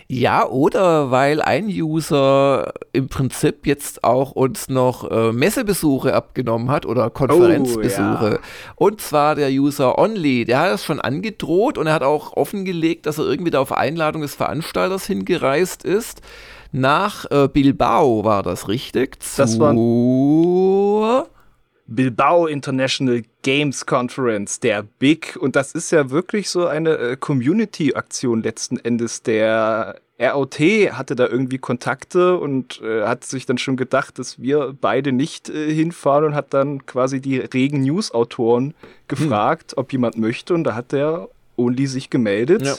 Ja, oder weil ein User im Prinzip jetzt auch uns noch äh, Messebesuche abgenommen hat oder Konferenzbesuche. Oh, ja. Und zwar der User Only, der hat das schon angedroht und er hat auch offengelegt, dass er irgendwie da auf Einladung des Veranstalters hingereist ist. Nach äh, Bilbao war das richtig. Das war Bilbao International Games Conference, der Big. Und das ist ja wirklich so eine äh, Community-Aktion letzten Endes. Der ROT hatte da irgendwie Kontakte und äh, hat sich dann schon gedacht, dass wir beide nicht äh, hinfahren und hat dann quasi die regen News-Autoren gefragt, hm. ob jemand möchte. Und da hat der Only sich gemeldet. Ja.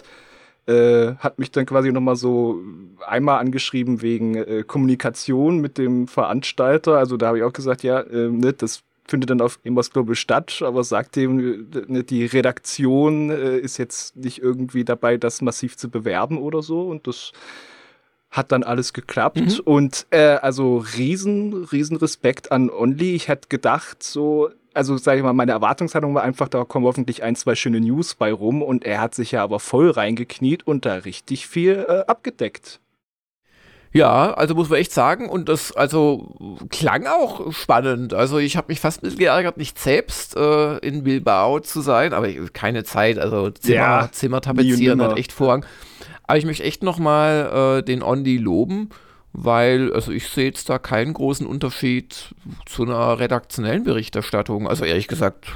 Äh, hat mich dann quasi nochmal so einmal angeschrieben wegen äh, Kommunikation mit dem Veranstalter. Also da habe ich auch gesagt, ja, äh, ne, das findet dann auf Emos Global statt, aber sagt ihm, ne, die Redaktion äh, ist jetzt nicht irgendwie dabei, das massiv zu bewerben oder so. Und das hat dann alles geklappt. Mhm. Und äh, also riesen, riesen Respekt an Only. Ich hätte gedacht, so, also sage ich mal, meine Erwartungshaltung war einfach, da kommen hoffentlich ein, zwei schöne News bei rum. Und er hat sich ja aber voll reingekniet und da richtig viel äh, abgedeckt. Ja, also muss man echt sagen, und das also klang auch spannend. Also ich habe mich fast ein bisschen geärgert, nicht selbst äh, in Bilbao zu sein, aber keine Zeit, also Zimmer, ja, Zimmer tapezieren hat echt Vorrang. Aber ich möchte echt nochmal äh, den Ondi loben, weil, also ich sehe jetzt da keinen großen Unterschied zu einer redaktionellen Berichterstattung. Also ehrlich gesagt,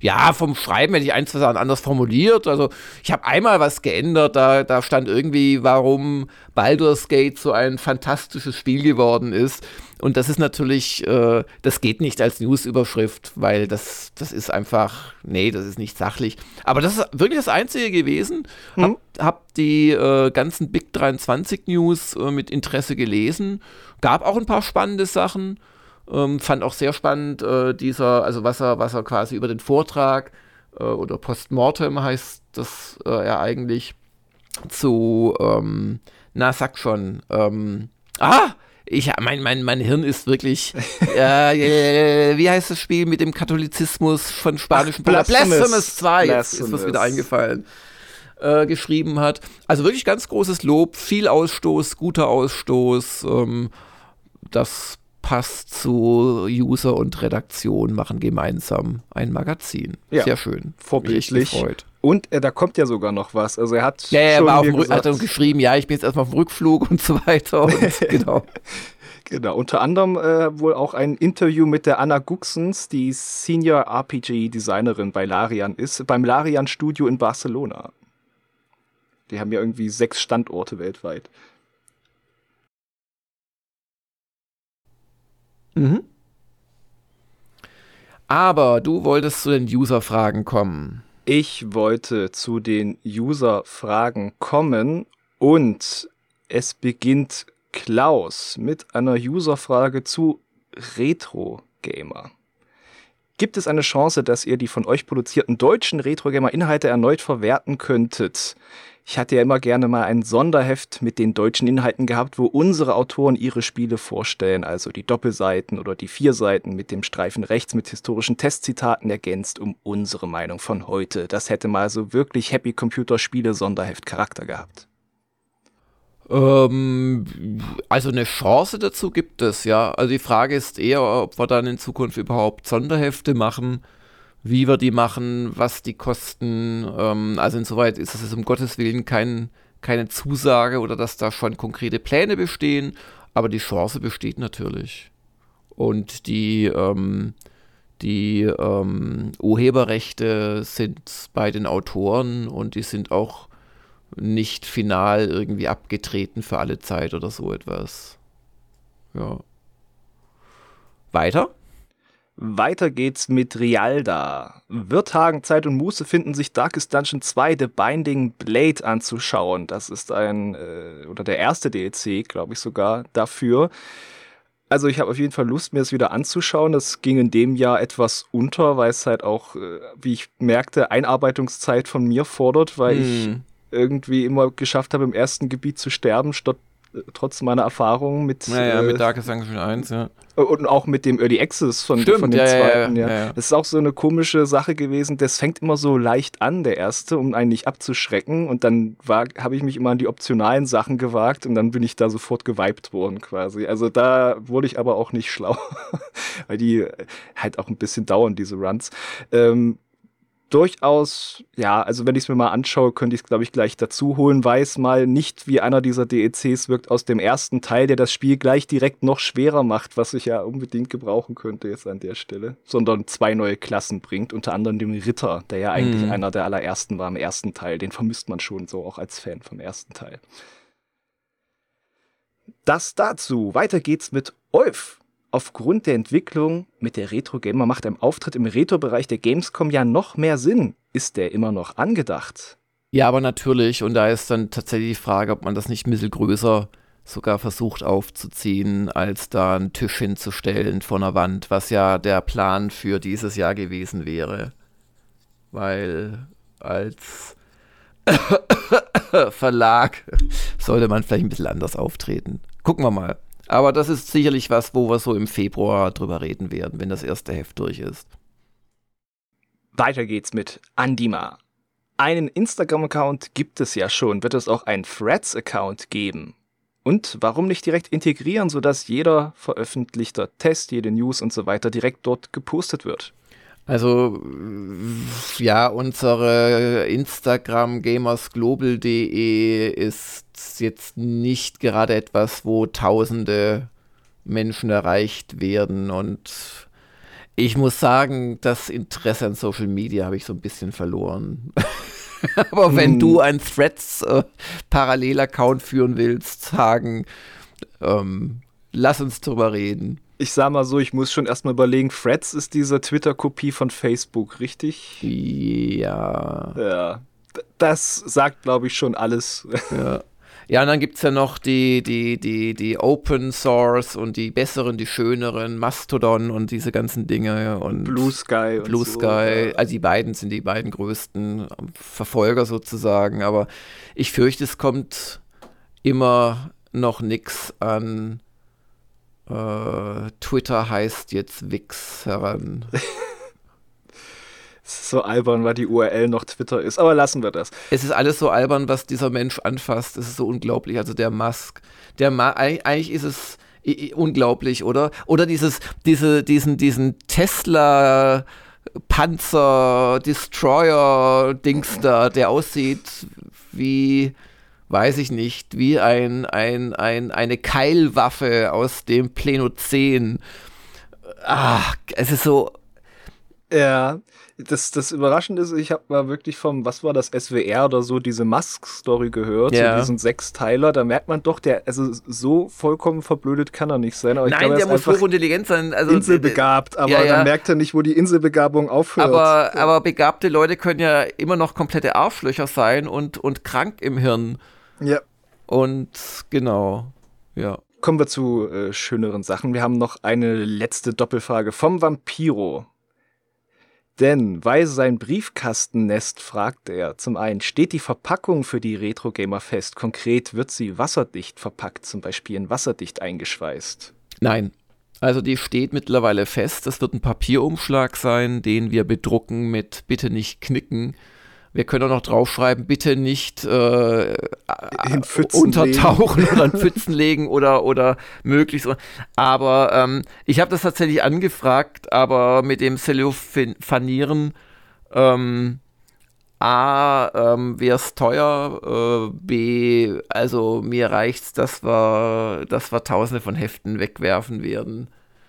ja, vom Schreiben hätte ich eins was anders formuliert. Also ich habe einmal was geändert, da, da stand irgendwie, warum Baldur's Gate so ein fantastisches Spiel geworden ist. Und das ist natürlich, äh, das geht nicht als Newsüberschrift, weil das, das ist einfach, nee, das ist nicht sachlich. Aber das ist wirklich das Einzige gewesen. Mhm. Hab, hab die äh, ganzen Big 23 News äh, mit Interesse gelesen. Gab auch ein paar spannende Sachen. Ähm, fand auch sehr spannend, äh, dieser, also was er, was er quasi über den Vortrag äh, oder Postmortem heißt das äh, ja eigentlich zu, ähm, na sag schon, ähm, ah, ich, mein, mein, mein Hirn ist wirklich, äh, wie heißt das Spiel mit dem Katholizismus von spanischen Ach, Blasphemous. Blasphemous 2, jetzt ist was wieder eingefallen. Äh, geschrieben hat. Also wirklich ganz großes Lob, viel Ausstoß, guter Ausstoß. Ähm, das passt zu User und Redaktion, machen gemeinsam ein Magazin. Ja, Sehr schön. Vorbildlich. Und äh, da kommt ja sogar noch was. Also er hat ja, er war auf dem hat geschrieben, ja, ich bin jetzt erstmal auf dem Rückflug und so weiter. Und, genau. Genau, unter anderem äh, wohl auch ein Interview mit der Anna Guxens, die Senior RPG-Designerin bei Larian ist, beim Larian Studio in Barcelona. Die haben ja irgendwie sechs Standorte weltweit. Mhm. Aber du wolltest zu den User-Fragen kommen. Ich wollte zu den User-Fragen kommen und es beginnt Klaus mit einer User-Frage zu Retro-Gamer. Gibt es eine Chance, dass ihr die von euch produzierten deutschen Retro-Gamer-Inhalte erneut verwerten könntet? Ich hatte ja immer gerne mal ein Sonderheft mit den deutschen Inhalten gehabt, wo unsere Autoren ihre Spiele vorstellen, also die Doppelseiten oder die Vierseiten mit dem Streifen rechts mit historischen Testzitaten ergänzt um unsere Meinung von heute. Das hätte mal so wirklich Happy Computer Spiele Sonderheft Charakter gehabt. Ähm, also eine Chance dazu gibt es, ja. Also die Frage ist eher, ob wir dann in Zukunft überhaupt Sonderhefte machen wie wir die machen, was die kosten. Ähm, also insoweit ist es um Gottes Willen kein, keine Zusage oder dass da schon konkrete Pläne bestehen, aber die Chance besteht natürlich. Und die, ähm, die ähm, Urheberrechte sind bei den Autoren und die sind auch nicht final irgendwie abgetreten für alle Zeit oder so etwas. Ja. Weiter? Weiter geht's mit Rialda. Wird Hagen Zeit und Muße finden, sich Darkest Dungeon 2 The Binding Blade anzuschauen. Das ist ein, äh, oder der erste DLC, glaube ich sogar, dafür. Also ich habe auf jeden Fall Lust, mir das wieder anzuschauen. Das ging in dem Jahr etwas unter, weil es halt auch, äh, wie ich merkte, Einarbeitungszeit von mir fordert, weil hm. ich irgendwie immer geschafft habe, im ersten Gebiet zu sterben, statt äh, trotz meiner Erfahrung mit. Naja, äh, mit Darkest Dungeon 1, ja. Und auch mit dem Early Access von, Stimmt, von dem ja, zweiten, ja, ja. Das ist auch so eine komische Sache gewesen. Das fängt immer so leicht an, der erste, um einen nicht abzuschrecken. Und dann habe ich mich immer an die optionalen Sachen gewagt und dann bin ich da sofort geweibt worden quasi. Also da wurde ich aber auch nicht schlau, weil die halt auch ein bisschen dauern, diese Runs. Ähm, durchaus, ja, also wenn ich es mir mal anschaue, könnte ich es, glaube ich, gleich dazu holen. Weiß mal nicht, wie einer dieser DECs wirkt aus dem ersten Teil, der das Spiel gleich direkt noch schwerer macht, was ich ja unbedingt gebrauchen könnte jetzt an der Stelle, sondern zwei neue Klassen bringt, unter anderem den Ritter, der ja eigentlich mhm. einer der allerersten war im ersten Teil. Den vermisst man schon so auch als Fan vom ersten Teil. Das dazu. Weiter geht's mit Olf aufgrund der Entwicklung mit der Retro Gamer macht ein Auftritt im Retro-Bereich der Gamescom ja noch mehr Sinn. Ist der immer noch angedacht? Ja, aber natürlich. Und da ist dann tatsächlich die Frage, ob man das nicht ein bisschen größer sogar versucht aufzuziehen, als da einen Tisch hinzustellen vor einer Wand, was ja der Plan für dieses Jahr gewesen wäre. Weil als Verlag sollte man vielleicht ein bisschen anders auftreten. Gucken wir mal. Aber das ist sicherlich was, wo wir so im Februar drüber reden werden, wenn das erste Heft durch ist. Weiter geht's mit Andima. Einen Instagram-Account gibt es ja schon. Wird es auch einen Threads-Account geben? Und warum nicht direkt integrieren, sodass jeder veröffentlichter Test, jede News und so weiter direkt dort gepostet wird? Also ja, unsere Instagram gamersglobal.de ist jetzt nicht gerade etwas, wo tausende Menschen erreicht werden und ich muss sagen, das Interesse an Social Media habe ich so ein bisschen verloren. Aber wenn hm. du ein Threads äh, führen willst, sagen, ähm, lass uns drüber reden ich sag mal so, ich muss schon erstmal überlegen, Freds ist diese Twitter-Kopie von Facebook, richtig? Ja. Ja. Das sagt, glaube ich, schon alles. Ja. Ja, und dann gibt es ja noch die, die, die, die Open Source und die besseren, die schöneren, Mastodon und diese ganzen Dinge und Blue Sky. Blue so, Sky, ja. also die beiden sind die beiden größten Verfolger sozusagen, aber ich fürchte, es kommt immer noch nichts an äh, Twitter heißt jetzt Wix heran. so albern, weil die URL noch Twitter ist. Aber lassen wir das. Es ist alles so albern, was dieser Mensch anfasst. Es ist so unglaublich. Also der Musk. Der Ma eigentlich ist es unglaublich, oder? Oder dieses, diese, diesen, diesen Tesla Panzer Destroyer Dings da, der aussieht wie weiß ich nicht, wie ein, ein, ein, eine Keilwaffe aus dem Plenozän. Ach, es ist so. Ja, das, das Überraschende ist, ich habe mal wirklich vom, was war das, SWR oder so, diese Musk-Story gehört, ja. so diesen Sechsteiler, da merkt man doch, der, also so vollkommen verblödet kann er nicht sein. Aber Nein, glaub, der muss hochintelligent sein. Also, inselbegabt, aber ja, ja. dann merkt er nicht, wo die Inselbegabung aufhört. Aber, aber begabte Leute können ja immer noch komplette Arschlöcher sein und, und krank im Hirn. Ja. Und genau, ja. Kommen wir zu äh, schöneren Sachen. Wir haben noch eine letzte Doppelfrage vom Vampiro. Denn weil sein Briefkastennest fragt er, zum einen, steht die Verpackung für die Retro Gamer fest? Konkret wird sie wasserdicht verpackt, zum Beispiel in wasserdicht eingeschweißt? Nein. Also die steht mittlerweile fest. Das wird ein Papierumschlag sein, den wir bedrucken mit bitte nicht knicken wir können auch noch draufschreiben, bitte nicht äh, untertauchen legen. oder in Pfützen legen oder, oder möglichst. Aber ähm, ich habe das tatsächlich angefragt, aber mit dem Cellophanieren ähm, A, ähm, wäre es teuer, äh, B, also mir reicht's, dass wir, dass wir tausende von Heften wegwerfen werden.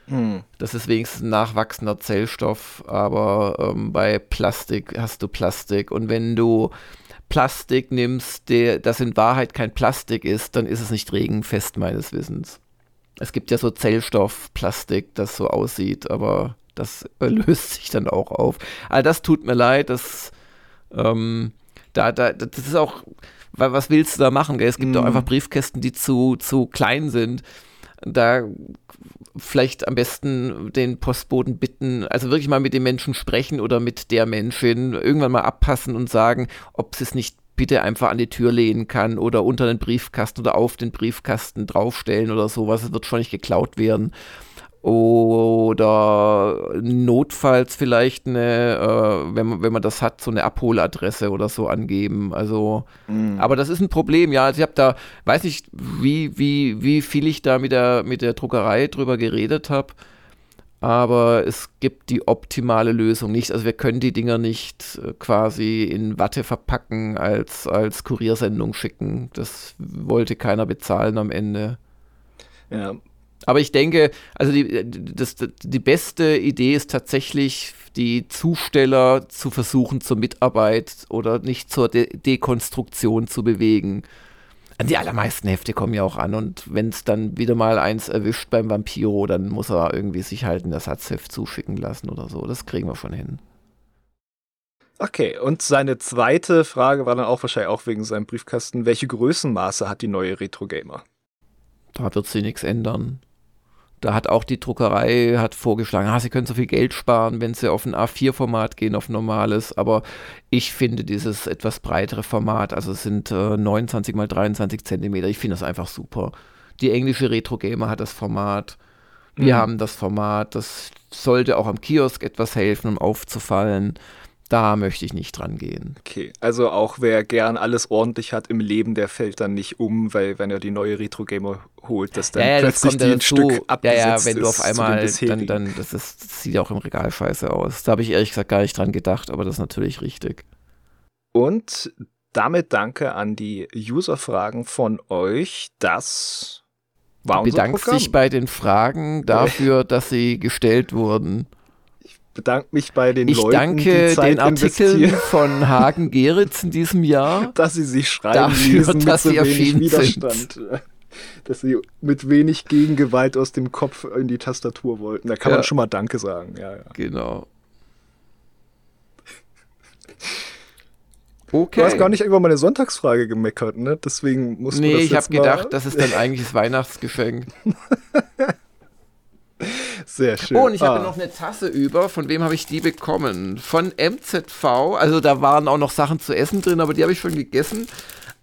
Hm. Das ist wenigstens ein nachwachsender Zellstoff, aber ähm, bei Plastik hast du Plastik. Und wenn du Plastik nimmst, der, das in Wahrheit kein Plastik ist, dann ist es nicht regenfest, meines Wissens. Es gibt ja so Zellstoffplastik, das so aussieht, aber das löst sich dann auch auf. All das tut mir leid, das, ähm, da, da, das ist auch, weil was willst du da machen? Gell? Es gibt mm. auch einfach Briefkästen, die zu, zu klein sind. Da vielleicht am besten den Postboten bitten, also wirklich mal mit dem Menschen sprechen oder mit der Menschin irgendwann mal abpassen und sagen, ob sie es nicht bitte einfach an die Tür lehnen kann oder unter den Briefkasten oder auf den Briefkasten draufstellen oder sowas. Es wird schon nicht geklaut werden oder notfalls vielleicht eine, äh, wenn, man, wenn man das hat, so eine Abholadresse oder so angeben. Also, mhm. aber das ist ein Problem, ja. Also ich habe da, weiß nicht, wie, wie, wie viel ich da mit der, mit der Druckerei drüber geredet habe, aber es gibt die optimale Lösung nicht. Also wir können die Dinger nicht äh, quasi in Watte verpacken, als, als Kuriersendung schicken. Das wollte keiner bezahlen am Ende. Ja, aber ich denke, also die, das, die beste Idee ist tatsächlich, die Zusteller zu versuchen zur Mitarbeit oder nicht zur De Dekonstruktion zu bewegen. Die allermeisten Hefte kommen ja auch an und wenn es dann wieder mal eins erwischt beim Vampiro, dann muss er irgendwie sich halt ein Ersatzheft zuschicken lassen oder so. Das kriegen wir schon hin. Okay, und seine zweite Frage war dann auch wahrscheinlich auch wegen seinem Briefkasten. Welche Größenmaße hat die neue Retro Gamer? Da wird sie nichts ändern. Da hat auch die Druckerei hat vorgeschlagen, ah, sie können so viel Geld sparen, wenn sie auf ein A4-Format gehen, auf normales. Aber ich finde dieses etwas breitere Format, also es sind äh, 29 mal 23 Zentimeter, ich finde das einfach super. Die englische Retro Gamer hat das Format. Wir mhm. haben das Format. Das sollte auch am Kiosk etwas helfen, um aufzufallen. Da möchte ich nicht dran gehen. Okay, also auch wer gern alles ordentlich hat im Leben, der fällt dann nicht um, weil wenn er die neue Retro Gamer holt, dass dann ja, ja, plötzlich das die ein Stück abgesetzt Ja, ja, wenn du auf einmal, dann, dann das, ist, das sieht ja auch im Regal scheiße aus. Da habe ich ehrlich gesagt gar nicht dran gedacht, aber das ist natürlich richtig. Und damit danke an die User-Fragen von euch. Das war unser Bedankst Programm. dich bei den Fragen dafür, dass sie gestellt wurden bedanke mich bei den ich Leuten, danke die Zeit den Artikeln von Hagen Geritz in diesem Jahr, dass sie sich schreiben dafür, ließen dass mit sie so wenig Widerstand. Sind. Dass sie mit wenig Gegengewalt aus dem Kopf in die Tastatur wollten. Da kann ja. man schon mal Danke sagen. Ja, ja. Genau. Okay. Du hast gar nicht über meine Sonntagsfrage gemeckert, ne? Deswegen muss Nee, das ich habe gedacht, das ist dann eigentlich das Weihnachtsgeschenk. Sehr schön. Oh, und ich ah. habe noch eine Tasse über. Von wem habe ich die bekommen? Von MZV. Also da waren auch noch Sachen zu essen drin, aber die habe ich schon gegessen.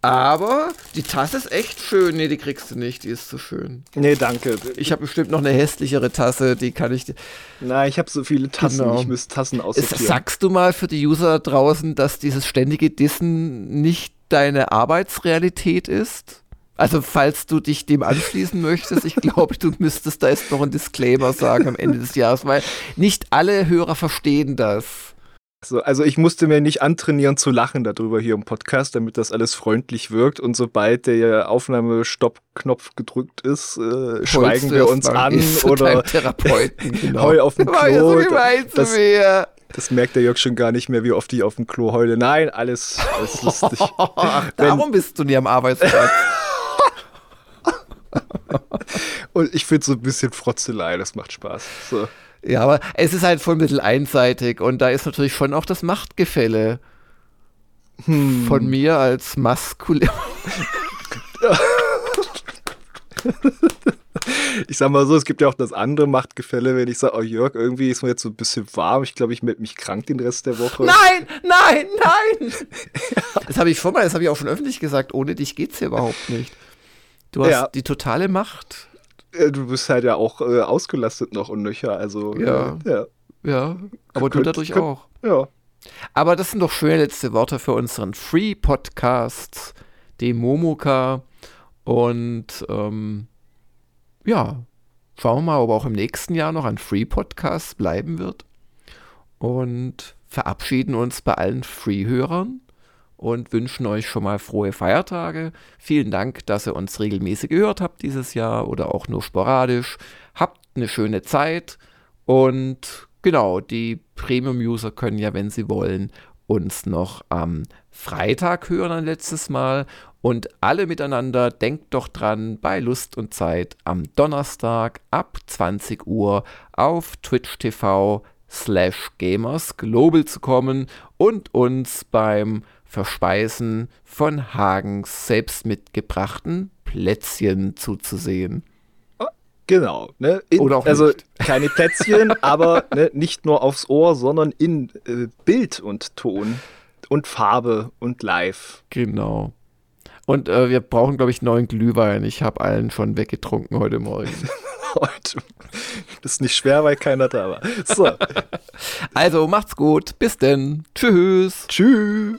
Aber die Tasse ist echt schön. Nee, die kriegst du nicht. Die ist zu schön. Nee, danke. Ich habe bestimmt noch eine hässlichere Tasse. Die kann ich. Nein, ich habe so viele Tassen. Genau. Ich müsste Tassen aussortieren. Sagst du mal für die User draußen, dass dieses ständige Dissen nicht deine Arbeitsrealität ist? Also, falls du dich dem anschließen möchtest, ich glaube, du müsstest da jetzt noch ein Disclaimer sagen am Ende des Jahres, weil nicht alle Hörer verstehen das. So, also ich musste mir nicht antrainieren zu lachen darüber hier im Podcast, damit das alles freundlich wirkt. Und sobald der Aufnahmestopp-Knopf gedrückt ist, äh, schweigen wir uns an oder Therapeuten, genau. heu auf dem Klo. So das, das merkt der Jörg schon gar nicht mehr, wie oft ich auf dem Klo heule. Nein, alles, alles lustig. Ach, darum bist du nie am Arbeitsplatz. Und ich finde so ein bisschen Frotzelei, das macht Spaß. So. Ja, aber es ist halt voll mittel einseitig und da ist natürlich schon auch das Machtgefälle hm. von mir als maskulin. ich sag mal so, es gibt ja auch das andere Machtgefälle, wenn ich sage, oh Jörg, irgendwie ist mir jetzt so ein bisschen warm, ich glaube, ich melde mich krank den Rest der Woche. Nein, nein, nein! Das habe ich schon mal, das habe ich auch schon öffentlich gesagt, ohne dich geht's hier überhaupt nicht. Du hast ja. die totale Macht. Du bist halt ja auch äh, ausgelastet noch und nöcher, also. Ja. Äh, ja. ja. aber könnt, du dadurch könnt, auch. Ja. Aber das sind doch schöne letzte Worte für unseren Free-Podcast, den Momoka. Und ähm, ja, schauen wir mal, ob auch im nächsten Jahr noch ein Free-Podcast bleiben wird. Und verabschieden uns bei allen Free-Hörern und wünschen euch schon mal frohe Feiertage. Vielen Dank, dass ihr uns regelmäßig gehört habt dieses Jahr oder auch nur sporadisch. Habt eine schöne Zeit und genau, die Premium-User können ja, wenn sie wollen, uns noch am Freitag hören ein letztes Mal. Und alle miteinander, denkt doch dran, bei Lust und Zeit am Donnerstag ab 20 Uhr auf Twitch TV slash Gamers Global zu kommen und uns beim Verspeisen von Hagens selbst mitgebrachten Plätzchen zuzusehen. Genau, ne? In, Oder auch also nicht. keine Plätzchen, aber ne, nicht nur aufs Ohr, sondern in äh, Bild und Ton. und Farbe und live. Genau. Und äh, wir brauchen, glaube ich, neuen Glühwein. Ich habe allen schon weggetrunken heute Morgen. heute. Das ist nicht schwer, weil keiner da war. So. also macht's gut. Bis denn. Tschüss. Tschüss.